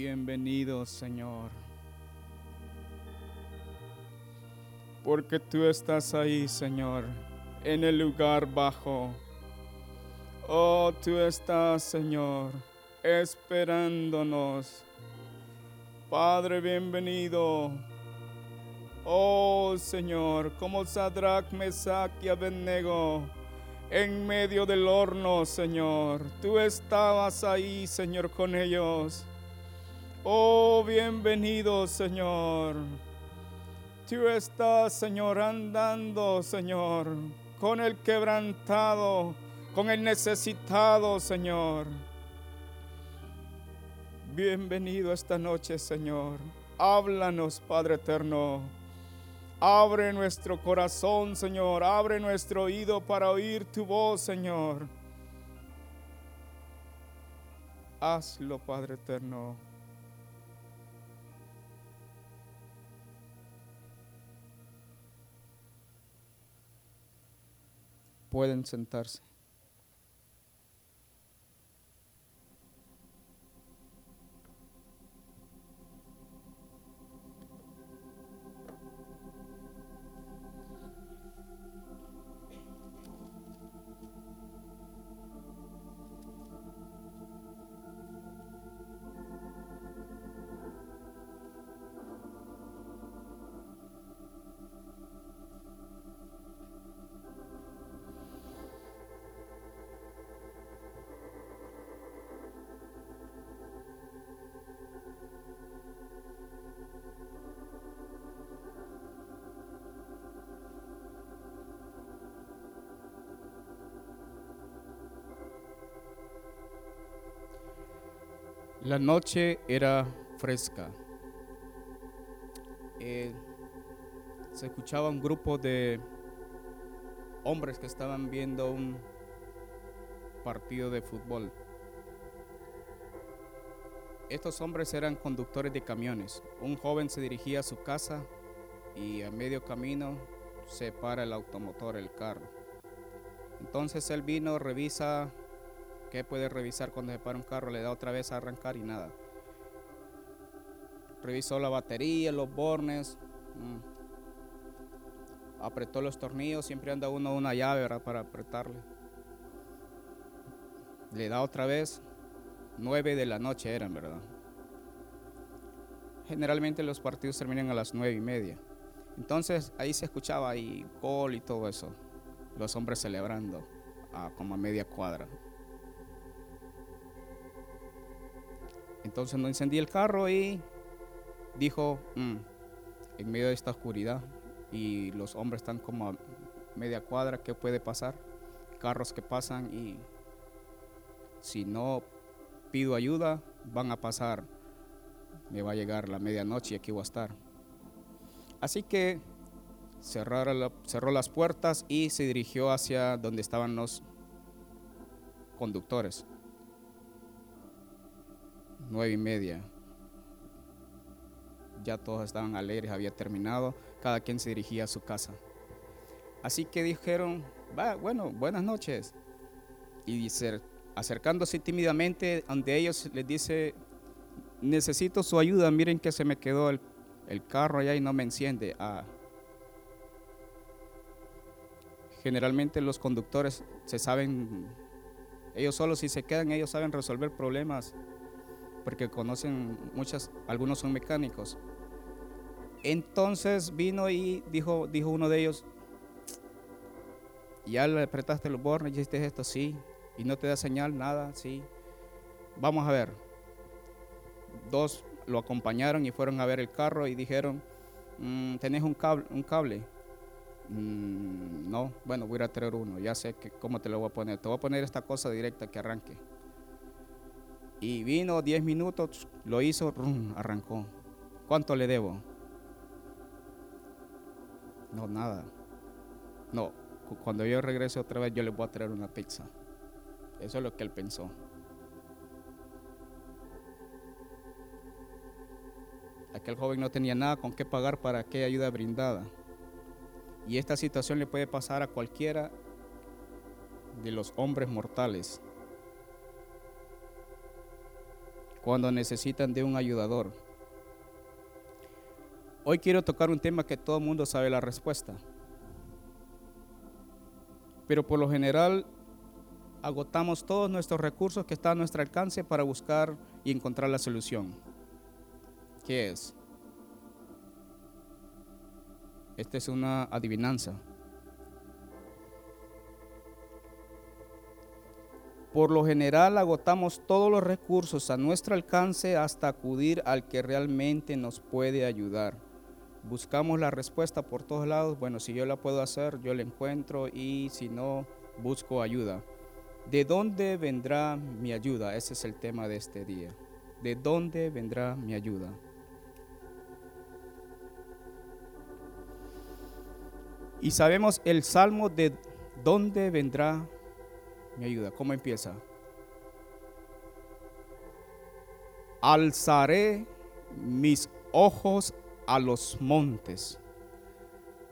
Bienvenido, Señor. Porque tú estás ahí, Señor, en el lugar bajo. Oh, tú estás, Señor, esperándonos. Padre, bienvenido. Oh, Señor, como Sadrach, Mesach y Abednego en medio del horno, Señor. Tú estabas ahí, Señor, con ellos. Oh, bienvenido, Señor. Tú estás, Señor, andando, Señor, con el quebrantado, con el necesitado, Señor. Bienvenido esta noche, Señor. Háblanos, Padre eterno. Abre nuestro corazón, Señor. Abre nuestro oído para oír tu voz, Señor. Hazlo, Padre eterno. Pueden sentarse. La noche era fresca. Eh, se escuchaba un grupo de hombres que estaban viendo un partido de fútbol. Estos hombres eran conductores de camiones. Un joven se dirigía a su casa y a medio camino se para el automotor, el carro. Entonces él vino, revisa ¿Qué puede revisar cuando se para un carro? Le da otra vez a arrancar y nada. Revisó la batería, los bornes. mm. Apretó los tornillos. Siempre anda uno una llave para apretarle. Le da otra vez. 9 de la noche eran, ¿verdad? Generalmente los partidos terminan a las nueve y media. Entonces ahí se escuchaba ahí gol y todo eso. Los hombres celebrando a como a media cuadra. Entonces no encendí el carro y dijo, "Mm, en medio de esta oscuridad y los hombres están como a media cuadra, ¿qué puede pasar? Carros que pasan y si no pido ayuda, van a pasar. Me va a llegar la medianoche y aquí voy a estar. Así que cerró las puertas y se dirigió hacia donde estaban los conductores. Nueve y media. Ya todos estaban alegres, había terminado, cada quien se dirigía a su casa. Así que dijeron, va, bueno, buenas noches. Y acercándose tímidamente ante ellos, les dice, necesito su ayuda, miren que se me quedó el, el carro allá y no me enciende. Ah. Generalmente los conductores se saben, ellos solos si se quedan, ellos saben resolver problemas porque conocen muchas, algunos son mecánicos. Entonces vino y dijo, dijo uno de ellos, ya le apretaste los bornes, ya hiciste esto, sí, y no te da señal, nada, sí. Vamos a ver. Dos lo acompañaron y fueron a ver el carro y dijeron, "Mm, ¿tenés un cable? Un cable? "Mm, no, bueno, voy a traer uno, ya sé que, cómo te lo voy a poner. Te voy a poner esta cosa directa que arranque. Y vino 10 minutos, lo hizo, rum, arrancó. ¿Cuánto le debo? No, nada. No, cuando yo regrese otra vez yo le voy a traer una pizza. Eso es lo que él pensó. Aquel joven no tenía nada con qué pagar para aquella ayuda brindada. Y esta situación le puede pasar a cualquiera de los hombres mortales cuando necesitan de un ayudador. Hoy quiero tocar un tema que todo el mundo sabe la respuesta. Pero por lo general agotamos todos nuestros recursos que están a nuestro alcance para buscar y encontrar la solución. ¿Qué es? Esta es una adivinanza. Por lo general agotamos todos los recursos a nuestro alcance hasta acudir al que realmente nos puede ayudar. Buscamos la respuesta por todos lados. Bueno, si yo la puedo hacer, yo la encuentro y si no, busco ayuda. ¿De dónde vendrá mi ayuda? Ese es el tema de este día. ¿De dónde vendrá mi ayuda? Y sabemos el salmo de dónde vendrá mi ayuda. ¿Cómo empieza? Alzaré mis ojos a los montes.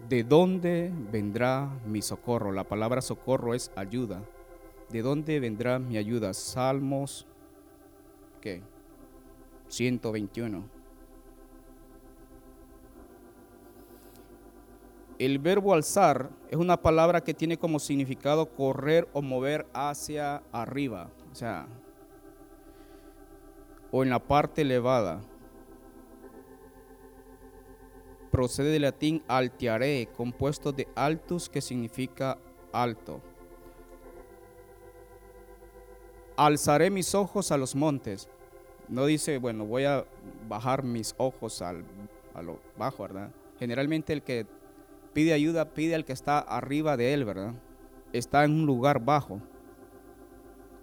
¿De dónde vendrá mi socorro? La palabra socorro es ayuda. ¿De dónde vendrá mi ayuda? Salmos, ¿qué? 121. El verbo alzar es una palabra que tiene como significado correr o mover hacia arriba, o sea, o en la parte elevada. Procede del latín altiare, compuesto de altus, que significa alto. Alzaré mis ojos a los montes. No dice, bueno, voy a bajar mis ojos al, a lo bajo, ¿verdad? Generalmente el que pide ayuda, pide al que está arriba de él, ¿verdad? Está en un lugar bajo.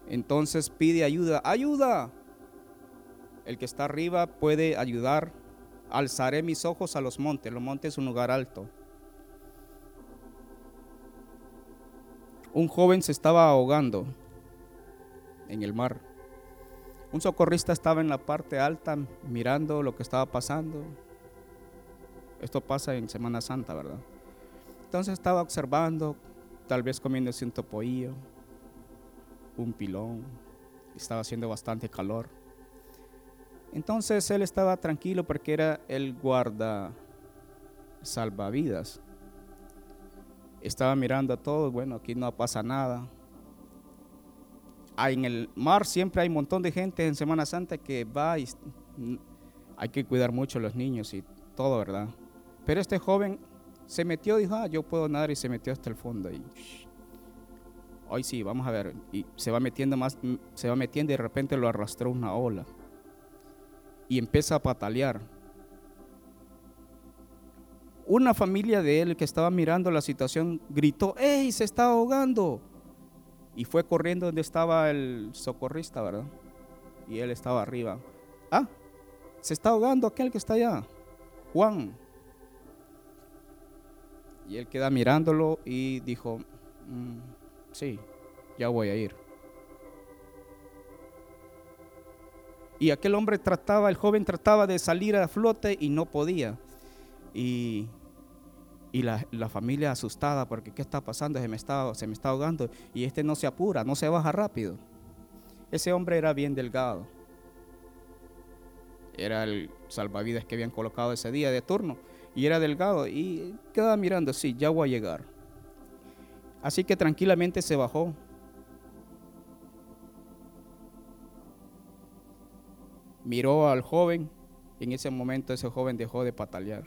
Entonces pide ayuda, ayuda. El que está arriba puede ayudar. Alzaré mis ojos a los montes. Los montes es un lugar alto. Un joven se estaba ahogando en el mar. Un socorrista estaba en la parte alta mirando lo que estaba pasando. Esto pasa en Semana Santa, ¿verdad? Entonces estaba observando, tal vez comiéndose un topoillo, un pilón, estaba haciendo bastante calor. Entonces él estaba tranquilo porque era el guarda salvavidas. Estaba mirando a todos, bueno, aquí no pasa nada. Ah, en el mar siempre hay un montón de gente en Semana Santa que va y hay que cuidar mucho a los niños y todo, ¿verdad? Pero este joven se metió, dijo, ah, yo puedo nadar y se metió hasta el fondo. Y hoy sí, vamos a ver. Y se va metiendo más, mm, se va metiendo y de repente lo arrastró una ola. Y empieza a patalear. Una familia de él que estaba mirando la situación gritó, ¡Ey, se está ahogando! Y fue corriendo donde estaba el socorrista, ¿verdad? Y él estaba arriba. Ah, se está ahogando aquel que está allá. Juan, y él queda mirándolo y dijo, mm, sí, ya voy a ir. Y aquel hombre trataba, el joven trataba de salir a flote y no podía. Y, la, familia asustada porque ¿qué está pasando? Se me está, se me está ahogando. Y este no se apura, no se baja rápido. Ese hombre era bien delgado. Era el salvavidas que habían colocado ese día de turno y era delgado y quedaba mirando, sí, ya voy a llegar. Así que tranquilamente se bajó. Miró al joven y en ese momento ese joven dejó de patalear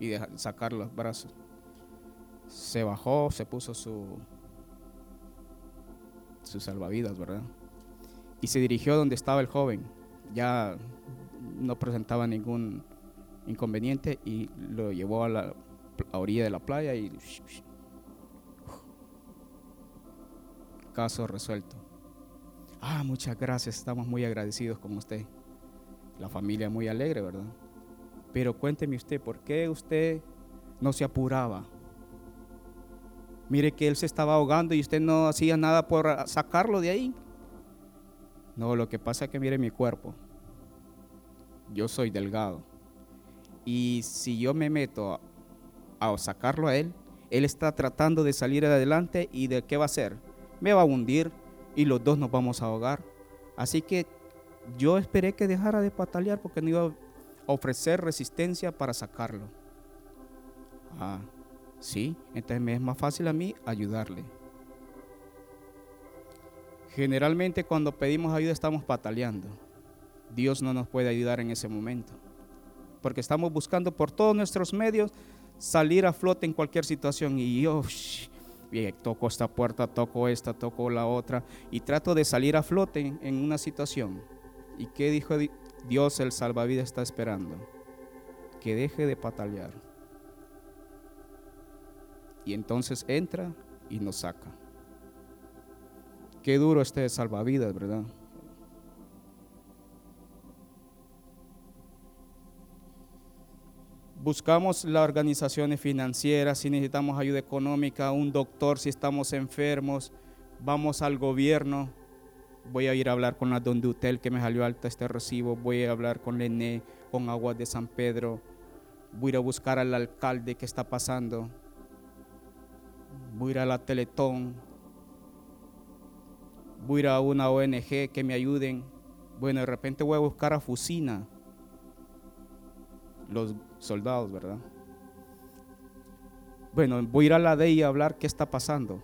y de sacar los brazos. Se bajó, se puso su, su salvavidas, ¿verdad? Y se dirigió donde estaba el joven. Ya no presentaba ningún inconveniente y lo llevó a la orilla de la playa y caso resuelto. Ah, muchas gracias, estamos muy agradecidos con usted. La familia muy alegre, ¿verdad? Pero cuénteme usted, ¿por qué usted no se apuraba? Mire que él se estaba ahogando y usted no hacía nada por sacarlo de ahí. No, lo que pasa es que mire mi cuerpo. Yo soy delgado. Y si yo me meto a, sacarlo a él, él está tratando de salir adelante y de qué va a hacer? Me va a hundir y los dos nos vamos a ahogar. Así que yo esperé que dejara de patalear porque no iba a ofrecer resistencia para sacarlo. Ah, sí, entonces me es más fácil a mí ayudarle. Generalmente cuando pedimos ayuda estamos pataleando. Dios no nos puede ayudar en ese momento. Porque estamos buscando por todos nuestros medios salir a flote en cualquier situación. Y yo toco esta puerta, toco esta, toco la otra. Y trato de salir a flote en, una situación. ¿Y qué dijo Dios? El salvavidas está esperando. Que deje de patalear. Y entonces entra y nos saca. Qué duro este salvavidas, ¿verdad? Buscamos las organizaciones financieras, si necesitamos ayuda económica, un doctor, si estamos enfermos, vamos al gobierno. Voy a ir a hablar con la Don Dutel que me salió alta este recibo, voy a hablar con Lené, con Aguas de San Pedro, voy a buscar al alcalde que está pasando, voy a ir a la Teletón, voy a ir a una ONG que me ayuden. Bueno, de repente voy a buscar a Fusina, los soldados, ¿verdad? Bueno, voy a ir a la DEI a hablar qué está pasando.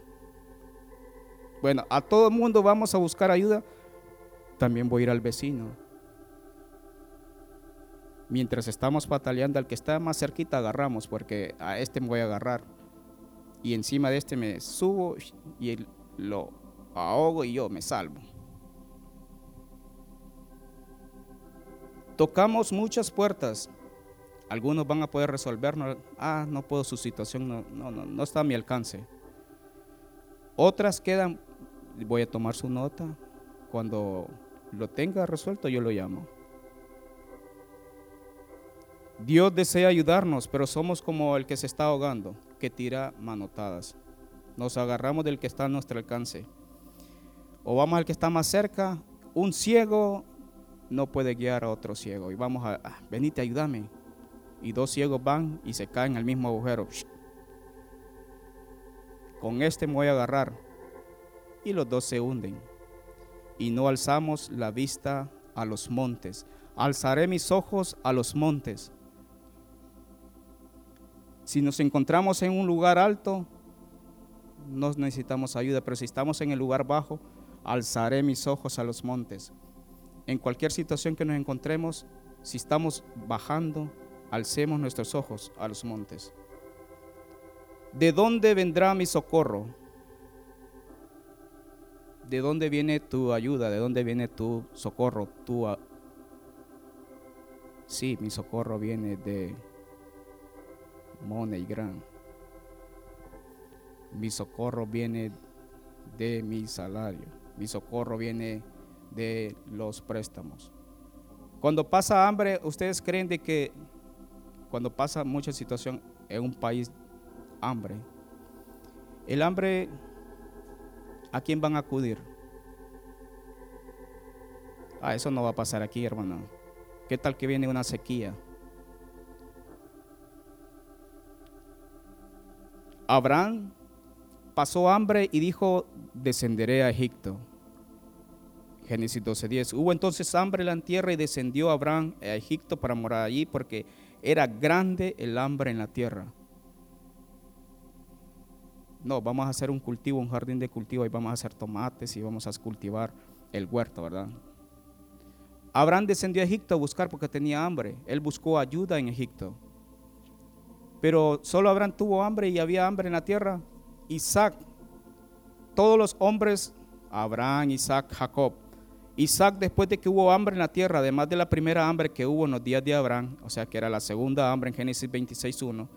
Bueno, a todo el mundo vamos a buscar ayuda. También voy a ir al vecino. Mientras estamos pataleando, al que está más cerquita agarramos, porque a este me voy a agarrar. Y encima de este me subo y lo ahogo y yo me salvo. Tocamos muchas puertas algunos van a poder resolvernos, ah, no puedo, su situación no, no, no, no está a mi alcance. Otras quedan, voy a tomar su nota, cuando lo tenga resuelto yo lo llamo. Dios desea ayudarnos, pero somos como el que se está ahogando, que tira manotadas. Nos agarramos del que está a nuestro alcance. O vamos al que está más cerca. Un ciego no puede guiar a otro ciego. Y vamos a, ah, venite, ayúdame y dos ciegos van y se caen al mismo agujero. Con este me voy a agarrar. Y los dos se hunden. Y no alzamos la vista a los montes. Alzaré mis ojos a los montes. Si nos encontramos en un lugar alto, no necesitamos ayuda, pero si estamos en el lugar bajo, alzaré mis ojos a los montes. En cualquier situación que nos encontremos, si estamos bajando, alcemos nuestros ojos a los montes. ¿De dónde vendrá mi socorro? ¿De dónde viene tu ayuda? ¿De dónde viene tu socorro? Tu, sí, mi socorro viene de Money Gran. Mi socorro viene de mi salario. Mi socorro viene de los préstamos. Cuando pasa hambre, ¿ustedes creen de que cuando pasa mucha situación en un país hambre, el hambre, ¿a quién van a acudir? Ah, eso no va a pasar aquí, hermano. ¿Qué tal que viene una sequía? Abraham pasó hambre y dijo, descenderé a Egipto. Génesis 12:10. Hubo entonces hambre en la tierra y descendió Abraham a Egipto para morar allí porque era grande el hambre en la tierra. No, vamos a hacer un cultivo, un jardín de cultivo y vamos a hacer tomates y vamos a cultivar el huerto, ¿verdad? Abraham descendió a Egipto a buscar porque tenía hambre. Él buscó ayuda en Egipto. Pero solo Abraham tuvo hambre y había hambre en la tierra. Isaac, todos los hombres, Abraham, Isaac, Jacob, Isaac, después de que hubo hambre en la tierra, además de la primera hambre que hubo en los días de Abraham, o sea que era la segunda hambre en Génesis 26.1,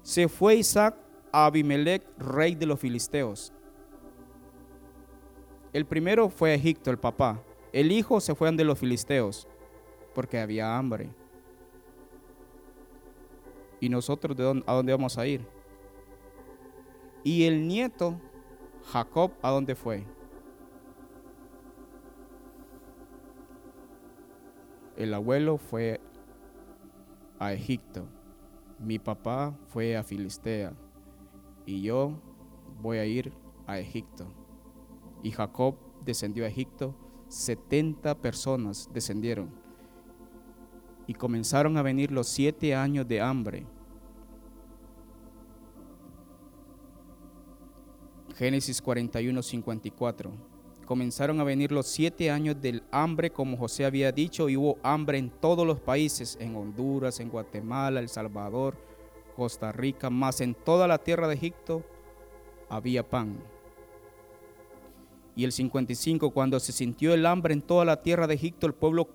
se fue Isaac a Abimelech, rey de los filisteos. El primero fue a Egipto, el papá. El hijo se fue ante los filisteos, porque había hambre. ¿Y nosotros de dónde, a dónde vamos a ir? Y el nieto, Jacob, ¿a dónde fue? El abuelo fue a Egipto, mi papá fue a Filistea y yo voy a ir a Egipto. Y Jacob descendió a Egipto, 70 personas descendieron y comenzaron a venir los siete años de hambre. Génesis 41, 54 comenzaron a venir los siete años del hambre, como José había dicho, y hubo hambre en todos los países, en Honduras, en Guatemala, El Salvador, Costa Rica, más en toda la tierra de Egipto había pan. Y el 55, cuando se sintió el hambre en toda la tierra de Egipto, el pueblo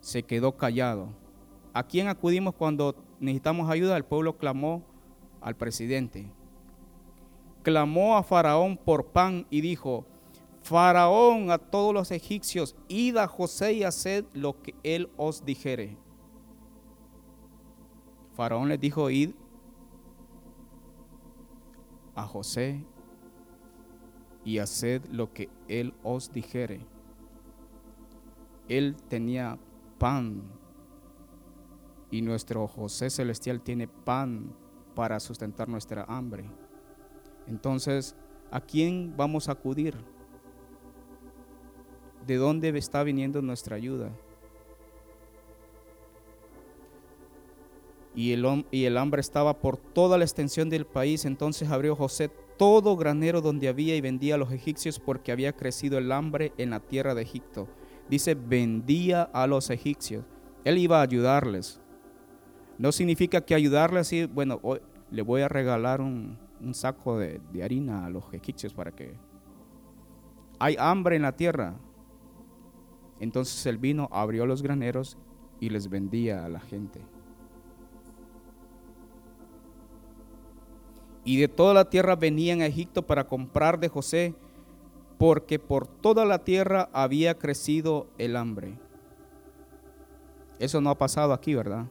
se quedó callado. ¿A quién acudimos cuando necesitamos ayuda? El pueblo clamó al presidente. Clamó a Faraón por pan y dijo, Faraón a todos los egipcios, id a José y haced lo que él os dijere. Faraón les dijo, id a José y haced lo que él os dijere. Él tenía pan y nuestro José celestial tiene pan para sustentar nuestra hambre. Entonces, ¿a quién vamos a acudir? De dónde está viniendo nuestra ayuda. Y el, hambre estaba por toda la extensión del país. Entonces abrió José todo granero donde había y vendía a los egipcios porque había crecido el hambre en la tierra de Egipto. Dice, vendía a los egipcios. Él iba a ayudarles. No significa que ayudarles y, bueno, hoy le voy a regalar un, saco de, de harina a los egipcios para que... Hay hambre en la tierra. Entonces el vino abrió los graneros y les vendía a la gente. Y de toda la tierra venían a Egipto para comprar de José, porque por toda la tierra había crecido el hambre. Eso no ha pasado aquí, ¿verdad?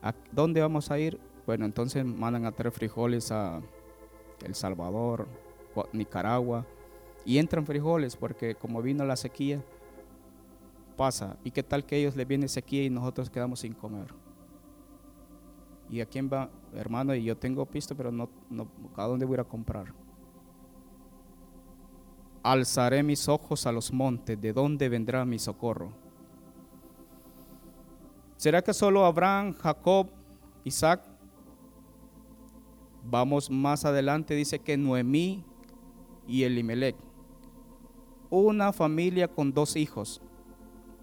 ¿A dónde vamos a ir? Bueno, entonces mandan a traer frijoles a El Salvador, Nicaragua, y entran frijoles porque como vino la sequía, pasa. ¿Y qué tal que ellos le viene sequía y nosotros quedamos sin comer? ¿Y a quién va, hermano? Y yo tengo pisto, pero no, no, ¿a dónde voy a comprar? Alzaré mis ojos a los montes, ¿de dónde vendrá mi socorro? ¿Será que solo Abraham, Jacob, Isaac? Vamos más adelante, dice que Noemí y Elimelech. Una familia con dos hijos.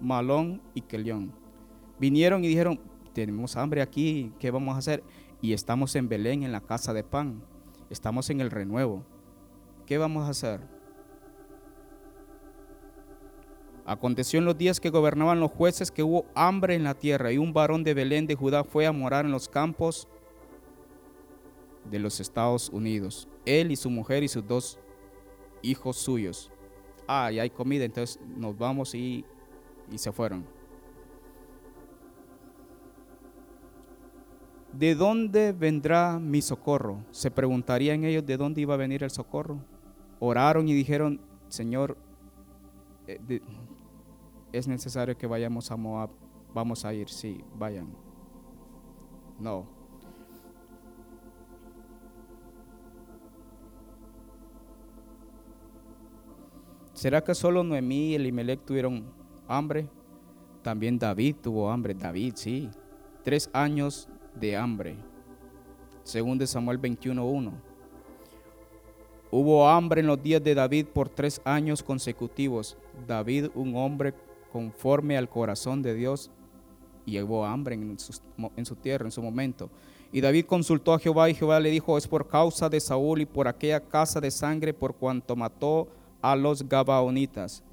Malón y Kelión. Vinieron y dijeron, tenemos hambre aquí, ¿qué vamos a hacer? Y estamos en Belén, en la casa de pan. Estamos en el renuevo. ¿Qué vamos a hacer? Aconteció en los días que gobernaban los jueces que hubo hambre en la tierra y un varón de Belén de Judá fue a morar en los campos de los Estados Unidos. Él y su mujer y sus dos hijos suyos. Ah, y hay comida, entonces nos vamos y y se fueron. ¿De dónde vendrá mi socorro? Se preguntarían ellos de dónde iba a venir el socorro. Oraron y dijeron, Señor, eh, es necesario que vayamos a Moab. Vamos a ir, sí, vayan. No. ¿Será que solo Noemí y Elimelech tuvieron hambre. También David tuvo hambre. David, sí. Tres años de hambre. Según de Samuel 21.1. Hubo hambre en los días de David por tres años consecutivos. David, un hombre conforme al corazón de Dios, y hubo hambre en su, en su tierra en su momento. Y David consultó a Jehová y Jehová le dijo, es por causa de Saúl y por aquella casa de sangre por cuanto mató a los Gabaonitas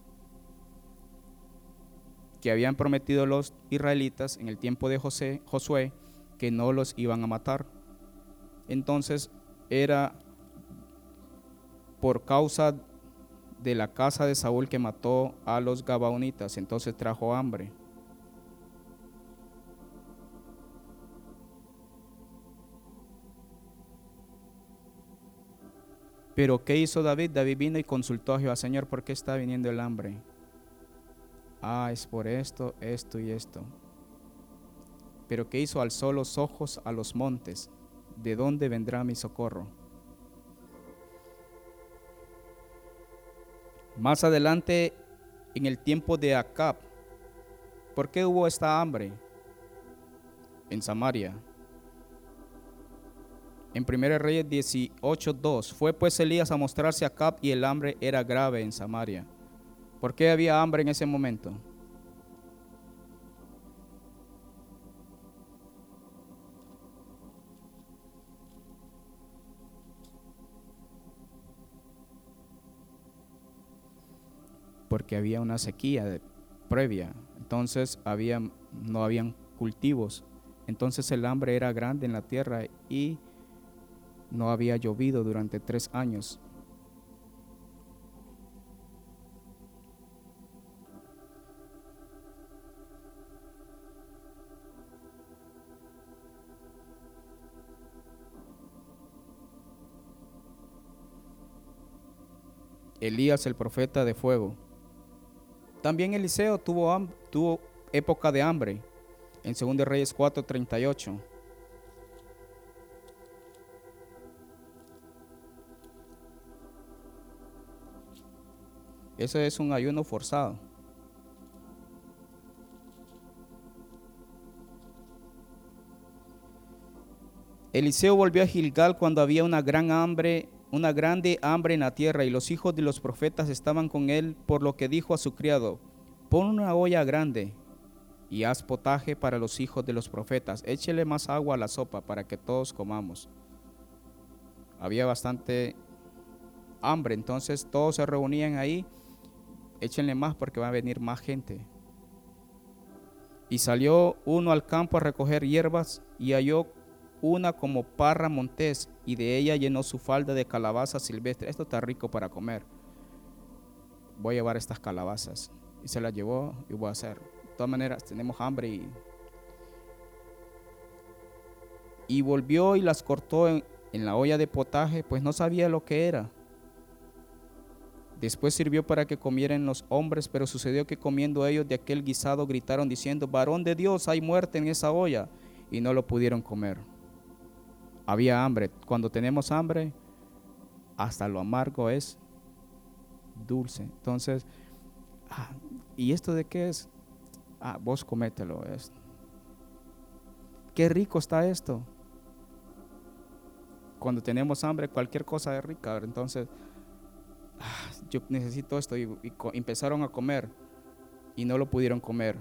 que habían prometido los israelitas en el tiempo de José, Josué que no los iban a matar. Entonces era por causa de la casa de Saúl que mató a los Gabaonitas, entonces trajo hambre. Pero ¿qué hizo David? David vino y consultó a Jehová, Señor, ¿por qué está viniendo el hambre? Ah, es por esto, esto y esto. Pero ¿qué hizo? Alzó los ojos a los montes. ¿De dónde vendrá mi socorro? Más adelante, en el tiempo de Acab, ¿por qué hubo esta hambre en Samaria? En 1 Reyes 18:2 fue pues Elías a mostrarse a Acab y el hambre era grave en Samaria. ¿Por qué había hambre en ese momento? Porque había una sequía previa, entonces había, no habían cultivos, entonces el hambre era grande en la tierra y no había llovido durante tres años. Elías el profeta de fuego. También Eliseo tuvo, tuvo época de hambre en 2 Reyes 4:38. Eso es un ayuno forzado. Eliseo volvió a Gilgal cuando había una gran hambre, una grande hambre en la tierra y los hijos de los profetas estaban con él, por lo que dijo a su criado, pon una olla grande y haz potaje para los hijos de los profetas, échele más agua a la sopa para que todos comamos. Había bastante hambre, entonces todos se reunían ahí échenle más porque va a venir más gente. Y salió uno al campo a recoger hierbas y halló una como parra montés y de ella llenó su falda de calabazas silvestres. Esto está rico para comer. Voy a llevar estas calabazas. Y se las llevó y voy a hacer. De todas maneras, tenemos hambre y... Y volvió y las cortó en, en la olla de potaje, pues no sabía lo que era. Después sirvió para que comieran los hombres, pero sucedió que comiendo ellos de aquel guisado gritaron diciendo, varón de Dios, hay muerte en esa olla, y no lo pudieron comer. Había hambre. Cuando tenemos hambre, hasta lo amargo es dulce. Entonces, ah, ¿y esto de qué es? Ah, vos comételo. Es. Qué rico está esto. Cuando tenemos hambre, cualquier cosa es rica. Entonces, ah, yo necesito esto. Y, empezaron a comer y no lo pudieron comer.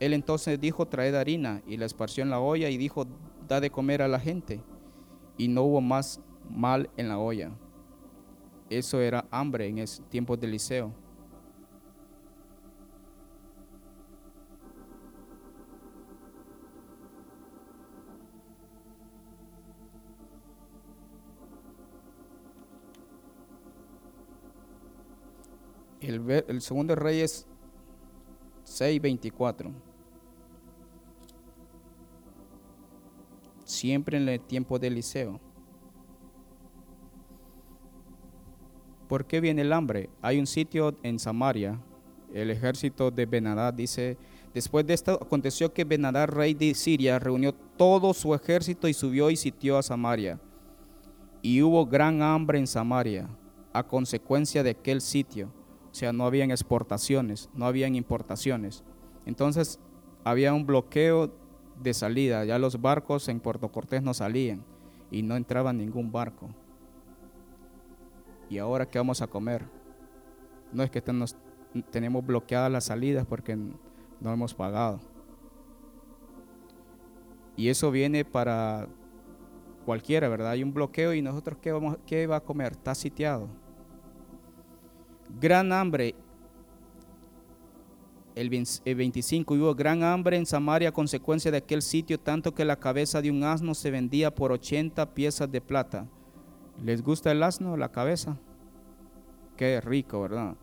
Él entonces dijo, traed harina y la esparció en la olla y dijo, da de comer a la gente. Y no hubo más mal en la olla. Eso era hambre en ese tiempo de liceo. El, segundo rey es 6.24. Siempre en el tiempo de Eliseo. ¿Por qué viene el hambre? Hay un sitio en Samaria, el ejército de Benadad dice, después de esto aconteció que Benadad, rey de Siria, reunió todo su ejército y subió y sitió a Samaria. Y hubo gran hambre en Samaria a consecuencia de aquel sitio o sea, no habían exportaciones, no habían importaciones. Entonces había un bloqueo de salida, ya los barcos en Puerto Cortés no salían y no entraba ningún barco. ¿Y ahora qué vamos a comer? No es que tenemos bloqueadas las salidas porque no hemos pagado. Y eso viene para cualquiera, ¿verdad? Hay un bloqueo y nosotros qué vamos qué va a comer? Está sitiado gran hambre. El 25 hubo gran hambre en Samaria a consecuencia de aquel sitio, tanto que la cabeza de un asno se vendía por 80 piezas de plata. ¿Les gusta el asno, la cabeza? Qué rico, ¿verdad?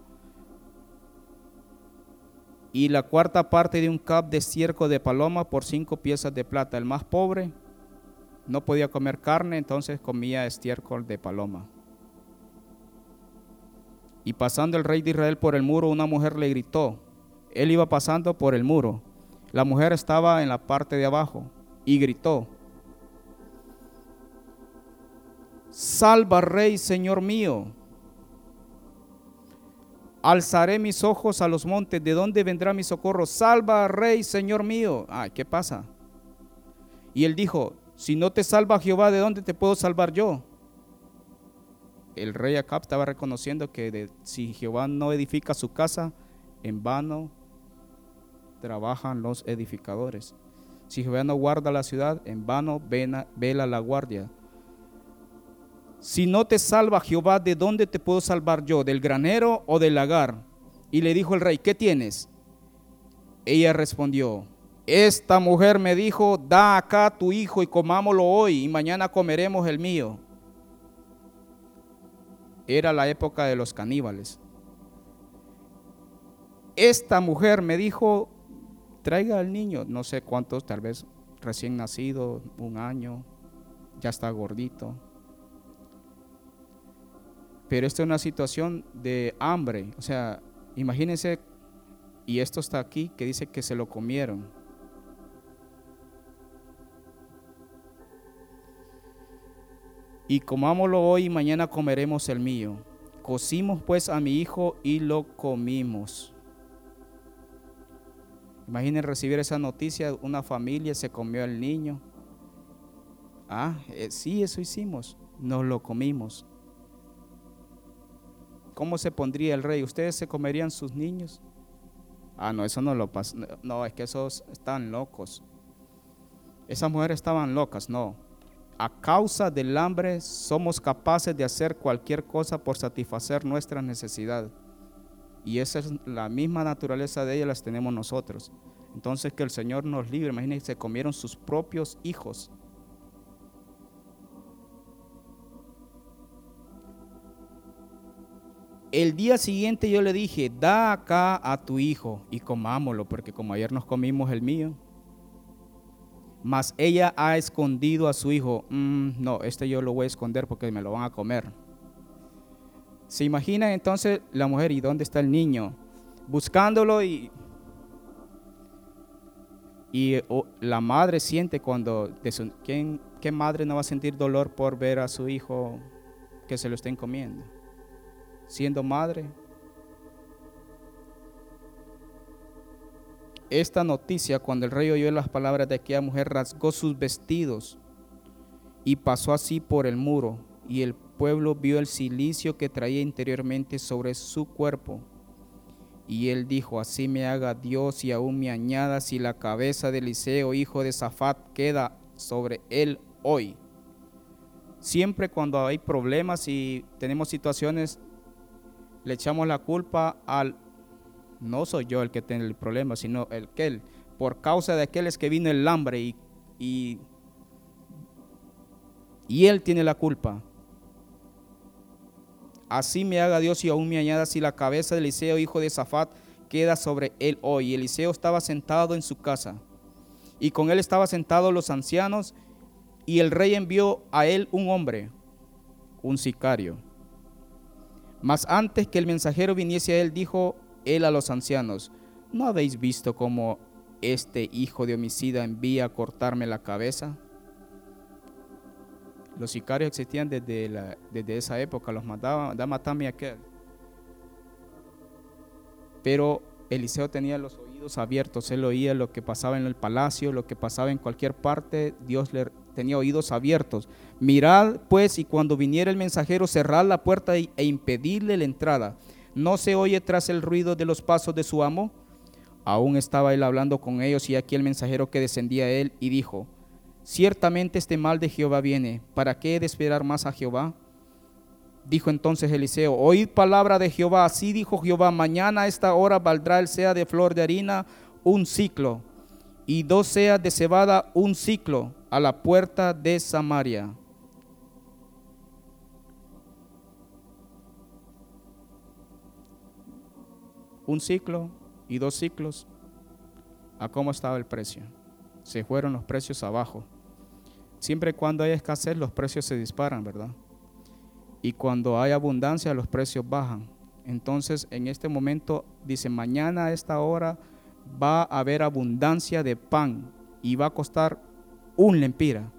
Y la cuarta parte de un cap de cierco de paloma por cinco piezas de plata. El más pobre no podía comer carne, entonces comía estiércol de paloma. Y pasando el rey de Israel por el muro, una mujer le gritó. Él iba pasando por el muro. La mujer estaba en la parte de abajo y gritó. Salva, rey, Señor mío. Alzaré mis ojos a los montes. ¿De dónde vendrá mi socorro? Salva, rey, Señor mío. Ay, ¿qué pasa? Y él dijo, si no te salva Jehová, ¿de dónde te puedo salvar yo? El rey Acab estaba reconociendo que si Jehová no edifica su casa, en vano trabajan los edificadores. Si Jehová no guarda la ciudad, en vano vela la guardia. Si no te salva Jehová, ¿de dónde te puedo salvar yo? ¿Del granero o del lagar? Y le dijo el rey, ¿qué tienes? Ella respondió, esta mujer me dijo, da acá tu hijo y comámoslo hoy y mañana comeremos el mío. Era la época de los caníbales. Esta mujer me dijo, traiga al niño, no sé cuántos, tal vez recién nacido, un año, ya está gordito. Pero esta es una situación de hambre, o sea, imagínense, y esto está aquí, que dice que se lo comieron. Y comámoslo hoy y mañana comeremos el mío. Cocimos pues a mi hijo y lo comimos. Imaginen recibir esa noticia, una familia se comió al niño. Ah, eh, sí, eso hicimos, nos lo comimos. ¿Cómo se pondría el rey? ¿Ustedes se comerían sus niños? Ah, no, eso no lo pasa. No, es que esos están locos. Esas mujeres estaban locas, no. A causa del hambre somos capaces de hacer cualquier cosa por satisfacer nuestra necesidad. Y esa es la misma naturaleza de ellas las tenemos nosotros. Entonces que el Señor nos libre. Imagínense, se comieron sus propios hijos. El día siguiente yo le dije, da acá a tu hijo y comámoslo, porque como ayer nos comimos el mío. Mas ella ha escondido a su hijo. Mm, no, este yo lo voy a esconder porque me lo van a comer. Se imagina entonces la mujer, ¿y dónde está el niño? Buscándolo y, y la madre siente cuando, ¿quién, ¿qué madre no va a sentir dolor por ver a su hijo que se lo estén comiendo? Siendo madre. Esta noticia, cuando el rey oyó las palabras de aquella mujer, rasgó sus vestidos y pasó así por el muro, y el pueblo vio el silicio que traía interiormente sobre su cuerpo. Y él dijo, así me haga Dios y aún me añada si la cabeza de Eliseo, hijo de Zafat, queda sobre él hoy. Siempre cuando hay problemas y tenemos situaciones, le echamos la culpa al, no soy yo el que tiene el problema, sino el que él, por causa de aquel es que vino el hambre y, y, y él tiene la culpa. Así me haga Dios y aún me añada si la cabeza de Eliseo, hijo de Zafat, queda sobre él hoy. Eliseo estaba sentado en su casa y con él estaban sentados los ancianos y el rey envió a él un hombre, un sicario. Mas antes que el mensajero viniese a él, dijo él a los ancianos, ¿no habéis visto cómo este hijo de homicida envía a cortarme la cabeza? Los sicarios existían desde, desde esa época, los mataban, da matame aquel. Pero Eliseo tenía los oídos abiertos, él oía lo que pasaba en el palacio, lo que pasaba en cualquier parte, Dios le tenía oídos abiertos. Mirad pues y cuando viniera el mensajero cerrad la puerta e impedirle la entrada. ¿No se oye tras el ruido de los pasos de su amo? Aún estaba él hablando con ellos y aquí el mensajero que descendía a él y dijo, Ciertamente este mal de Jehová viene. ¿Para qué he de esperar más a Jehová? Dijo entonces Eliseo, oíd palabra de Jehová. Así dijo Jehová, mañana a esta hora valdrá el sea de flor de harina un ciclo y dos seas de cebada un ciclo a la puerta de Samaria. Un ciclo y dos ciclos. ¿A cómo estaba el precio? Se fueron los precios abajo. Siempre cuando hay escasez los precios se disparan, ¿verdad? Y cuando hay abundancia los precios bajan. Entonces, en este momento, dice, mañana a esta hora va a haber abundancia de pan y va a costar un lempira.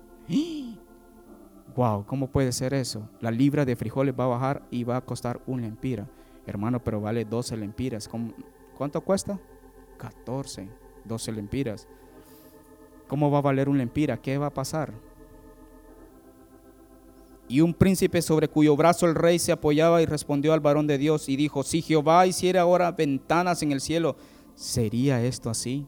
Wow, ¿cómo puede ser eso? La libra de frijoles va a bajar y va a costar un lempira. Hermano, pero vale 12 lempiras. ¿Cuánto cuesta? 14, 12 lempiras. ¿Cómo va a valer un lempira? ¿Qué va a pasar? Y un príncipe sobre cuyo brazo el rey se apoyaba y respondió al varón de Dios y dijo, si Jehová hiciera ahora ventanas en el cielo, ¿sería esto así?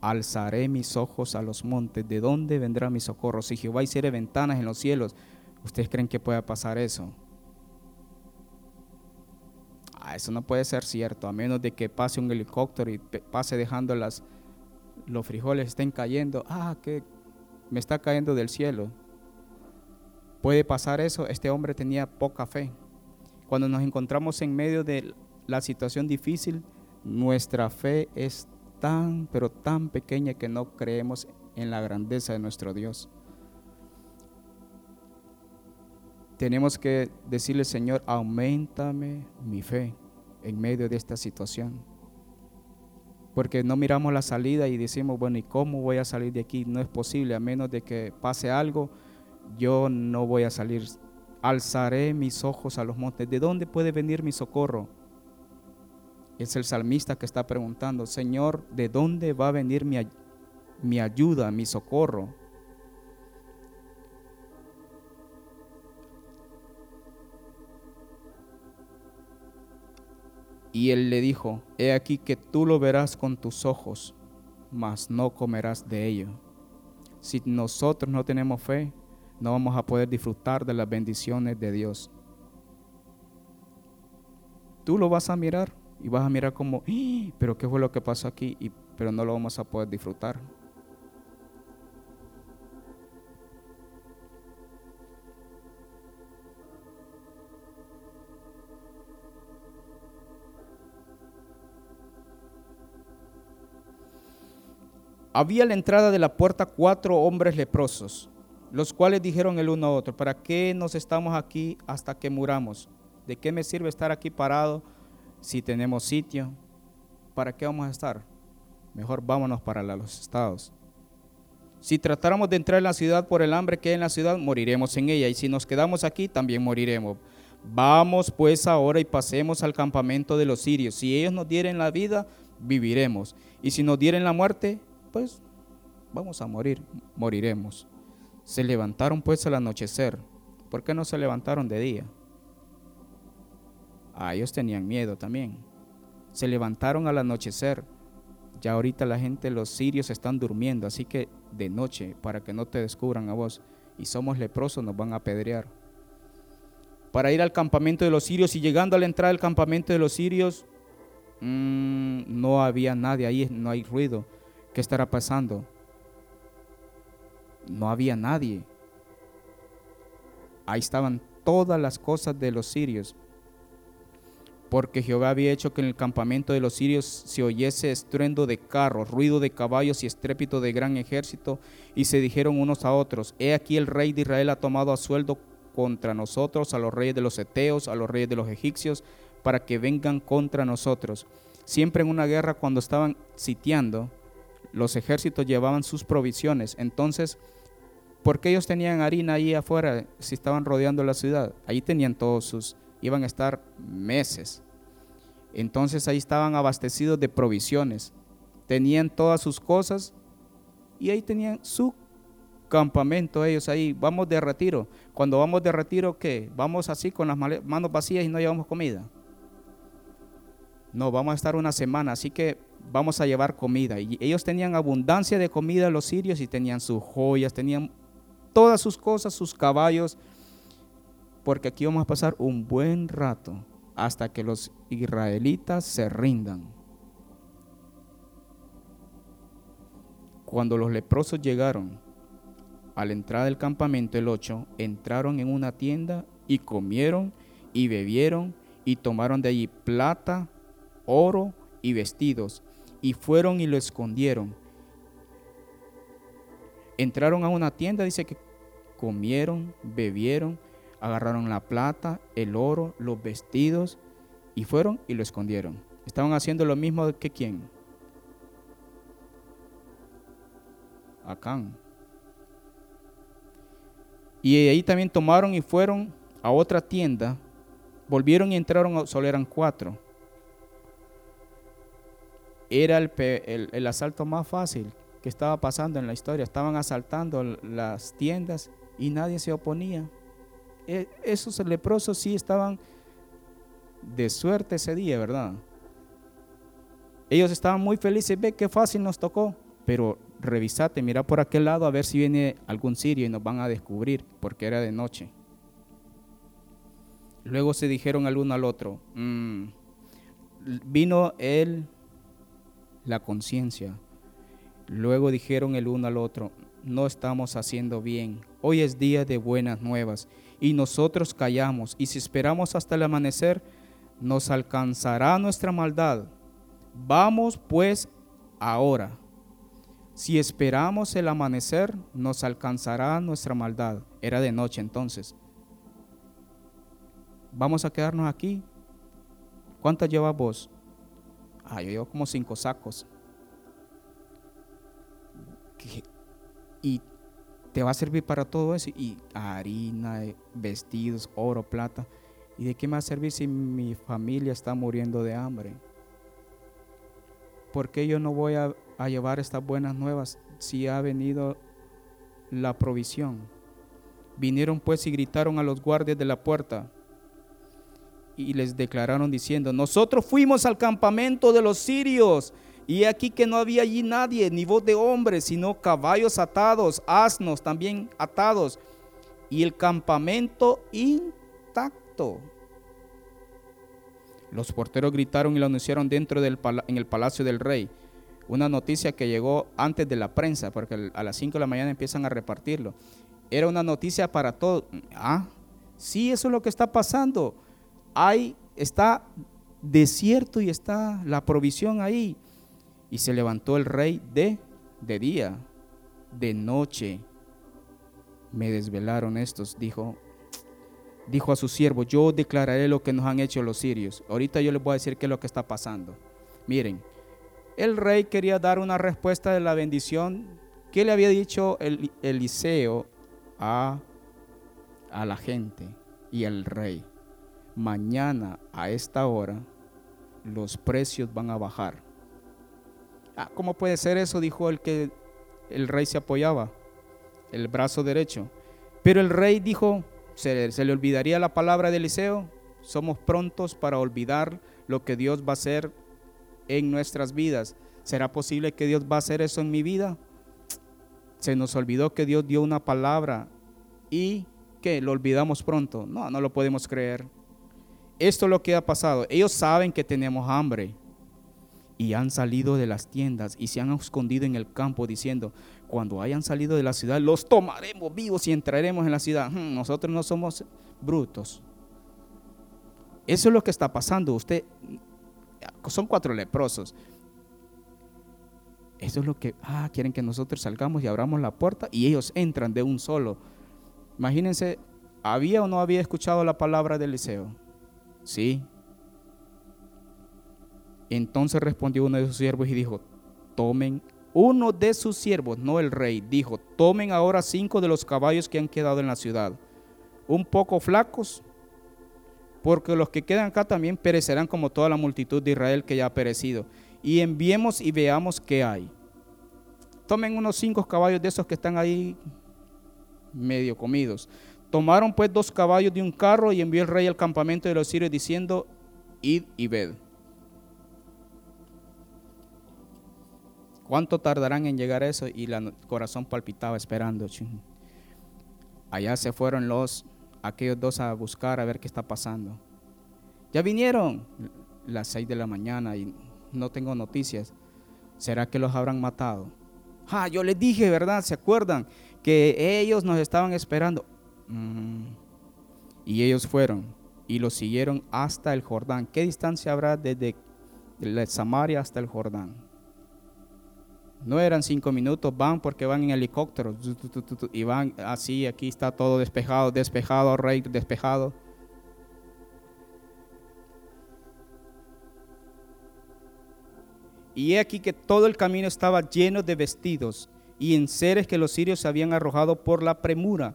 Alzaré mis ojos a los montes, ¿de dónde vendrá mi socorro? Si Jehová hiciera ventanas en los cielos, ¿ustedes creen que pueda pasar eso? Ah, eso no puede ser cierto, a menos de que pase un helicóptero y pase dejando las, los frijoles estén cayendo. Ah, que me está cayendo del cielo. Puede pasar eso, este hombre tenía poca fe. Cuando nos encontramos en medio de la situación difícil, nuestra fe es tan, pero tan pequeña que no creemos en la grandeza de nuestro Dios. Tenemos que decirle, Señor, aumentame mi fe en medio de esta situación. Porque no miramos la salida y decimos, bueno, ¿y cómo voy a salir de aquí? No es posible, a menos de que pase algo yo no voy a salir. Alzaré mis ojos a los montes. ¿De dónde puede venir mi socorro? Es el salmista que está preguntando, Señor, ¿de dónde va a venir mi, mi ayuda, mi socorro? Y él le dijo, he aquí que tú lo verás con tus ojos, mas no comerás de ello. Si nosotros no tenemos fe, no vamos a poder disfrutar de las bendiciones de Dios. Tú lo vas a mirar y vas a mirar como, ¡Ah! pero ¿qué fue lo que pasó aquí? Y, pero no lo vamos a poder disfrutar. Había a la entrada de la puerta cuatro hombres leprosos los cuales dijeron el uno a otro, ¿para qué nos estamos aquí hasta que muramos? ¿De qué me sirve estar aquí parado si tenemos sitio? ¿Para qué vamos a estar? Mejor vámonos para los estados. Si tratáramos de entrar en la ciudad por el hambre que hay en la ciudad, moriremos en ella. Y si nos quedamos aquí, también moriremos. Vamos pues ahora y pasemos al campamento de los sirios. Si ellos nos dieren la vida, viviremos. Y si nos dieren la muerte, pues vamos a morir, moriremos. Se levantaron pues al anochecer. ¿Por qué no se levantaron de día? A ellos tenían miedo también. Se levantaron al anochecer. Ya ahorita la gente, los sirios están durmiendo, así que de noche, para que no te descubran a vos, y somos leprosos, nos van a apedrear. Para ir al campamento de los sirios y llegando a la entrada del campamento de los sirios, mm, no había nadie ahí, no hay ruido. ¿Qué estará pasando? No había nadie. Ahí estaban todas las cosas de los sirios, porque Jehová había hecho que en el campamento de los sirios se oyese estruendo de carros, ruido de caballos y estrépito de gran ejército, y se dijeron unos a otros, he aquí el rey de Israel ha tomado a sueldo contra nosotros, a los reyes de los eteos, a los reyes de los egipcios, para que vengan contra nosotros. Siempre en una guerra, cuando estaban sitiando, los ejércitos llevaban sus provisiones. Entonces, ¿por qué ellos tenían harina ahí afuera si estaban rodeando la ciudad? Ahí tenían todos sus, iban a estar meses. Entonces ahí estaban abastecidos de provisiones. Tenían todas sus cosas y ahí tenían su campamento ellos ahí. Vamos de retiro. Cuando vamos de retiro, ¿qué? Vamos así con las manos vacías y no llevamos comida. No, vamos a estar una semana, así que vamos a llevar comida. Y ellos tenían abundancia de comida los sirios y tenían sus joyas, tenían todas sus cosas, sus caballos, porque aquí vamos a pasar un buen rato hasta que los israelitas se rindan. Cuando los leprosos llegaron a la entrada del campamento, el 8, entraron en una tienda y comieron y bebieron y tomaron de allí plata, oro y vestidos y fueron y lo escondieron. Entraron a una tienda, dice que comieron, bebieron, agarraron la plata, el oro, los vestidos Y fueron y lo escondieron. Estaban haciendo lo mismo que quién. Acán. Y ahí también tomaron y fueron a otra tienda. Volvieron y entraron, solo eran cuatro. Era el, el asalto más fácil que estaba pasando en la historia. Estaban asaltando las tiendas y nadie se oponía. E, esos leprosos sí estaban de suerte ese día, ¿verdad? Ellos estaban muy felices, ve qué fácil nos tocó, pero revisate, mira por aquel lado a ver si viene algún sirio y nos van a descubrir, porque era de noche. Luego se dijeron el uno al otro, mm, vino él la conciencia. Luego dijeron el uno al otro, no estamos haciendo bien. Hoy es día de buenas nuevas y nosotros callamos y si esperamos hasta el amanecer, nos alcanzará nuestra maldad. Vamos pues ahora. Si esperamos el amanecer, nos alcanzará nuestra maldad. Era de noche entonces. Vamos a quedarnos aquí. ¿Cuántas llevas vos? Ah, yo llevo como cinco sacos. Y te va a servir para todo eso. Y harina, vestidos, oro, plata. ¿Y de qué me va a servir si mi familia está muriendo de hambre? ¿Por qué yo no voy a, llevar estas buenas nuevas si ha venido la provisión? Vinieron pues y gritaron a los guardias de la puerta y les declararon diciendo, nosotros fuimos al campamento de los sirios y aquí que no había allí nadie, ni voz de hombre, sino caballos atados, asnos también atados y el campamento intacto. Los porteros gritaron y lo anunciaron dentro del en el palacio del rey. Una noticia que llegó antes de la prensa, porque a las 5 de la mañana empiezan a repartirlo. Era una noticia para todos. Ah, sí, eso es lo que está pasando. Hay, está desierto y está la provisión ahí. Y se levantó el rey de, de día, de noche. Me desvelaron estos, dijo dijo a su siervo, yo declararé lo que nos han hecho los sirios. Ahorita yo les voy a decir qué es lo que está pasando. Miren, el rey quería dar una respuesta de la bendición que le había dicho el, Eliseo a, a la gente y al rey. Mañana a esta hora los precios van a bajar. Ah, ¿Cómo puede ser eso? Dijo el que el rey se apoyaba, el brazo derecho. Pero el rey dijo, ¿Se, le olvidaría la palabra de Eliseo? Somos prontos para olvidar lo que Dios va a hacer en nuestras vidas. ¿Será posible que Dios va a hacer eso en mi vida? Se nos olvidó que Dios dio una palabra y que lo olvidamos pronto. No, no lo podemos creer. Esto es lo que ha pasado. Ellos saben que tenemos hambre y han salido de las tiendas y se han escondido en el campo diciendo, cuando hayan salido de la ciudad, los tomaremos vivos y entraremos en la ciudad. Hmm, nosotros no somos brutos. Eso es lo que está pasando. Usted, son cuatro leprosos. Eso es lo que, ah, quieren que nosotros salgamos y abramos la puerta y ellos entran de un solo. Imagínense, ¿había o no había escuchado la palabra de Eliseo? Sí, entonces respondió uno de sus siervos y dijo, tomen uno de sus siervos, no el rey, dijo, tomen ahora cinco de los caballos que han quedado en la ciudad, un poco flacos, porque los que quedan acá también perecerán como toda la multitud de Israel que ya ha perecido. Y enviemos y veamos qué hay. Tomen unos cinco caballos de esos que están ahí medio comidos. Tomaron pues dos caballos de un carro y envió el rey al campamento de los sirios diciendo, id y ved. ¿Cuánto tardarán en llegar a eso? Y el corazón palpitaba esperando. Allá se fueron los aquellos dos a buscar a ver qué está pasando. Ya vinieron las seis de la mañana y no tengo noticias. ¿Será que los habrán matado? Ah, yo les dije, ¿verdad? ¿Se acuerdan? Que ellos nos estaban esperando. Mm. Y ellos fueron y los siguieron hasta el Jordán. ¿Qué distancia habrá desde Samaria hasta el Jordán? No eran cinco minutos, van porque van en helicóptero y van así, aquí está todo despejado, despejado, rey, despejado. Y he aquí que todo el camino estaba lleno de vestidos y en seres que los sirios habían arrojado por la premura.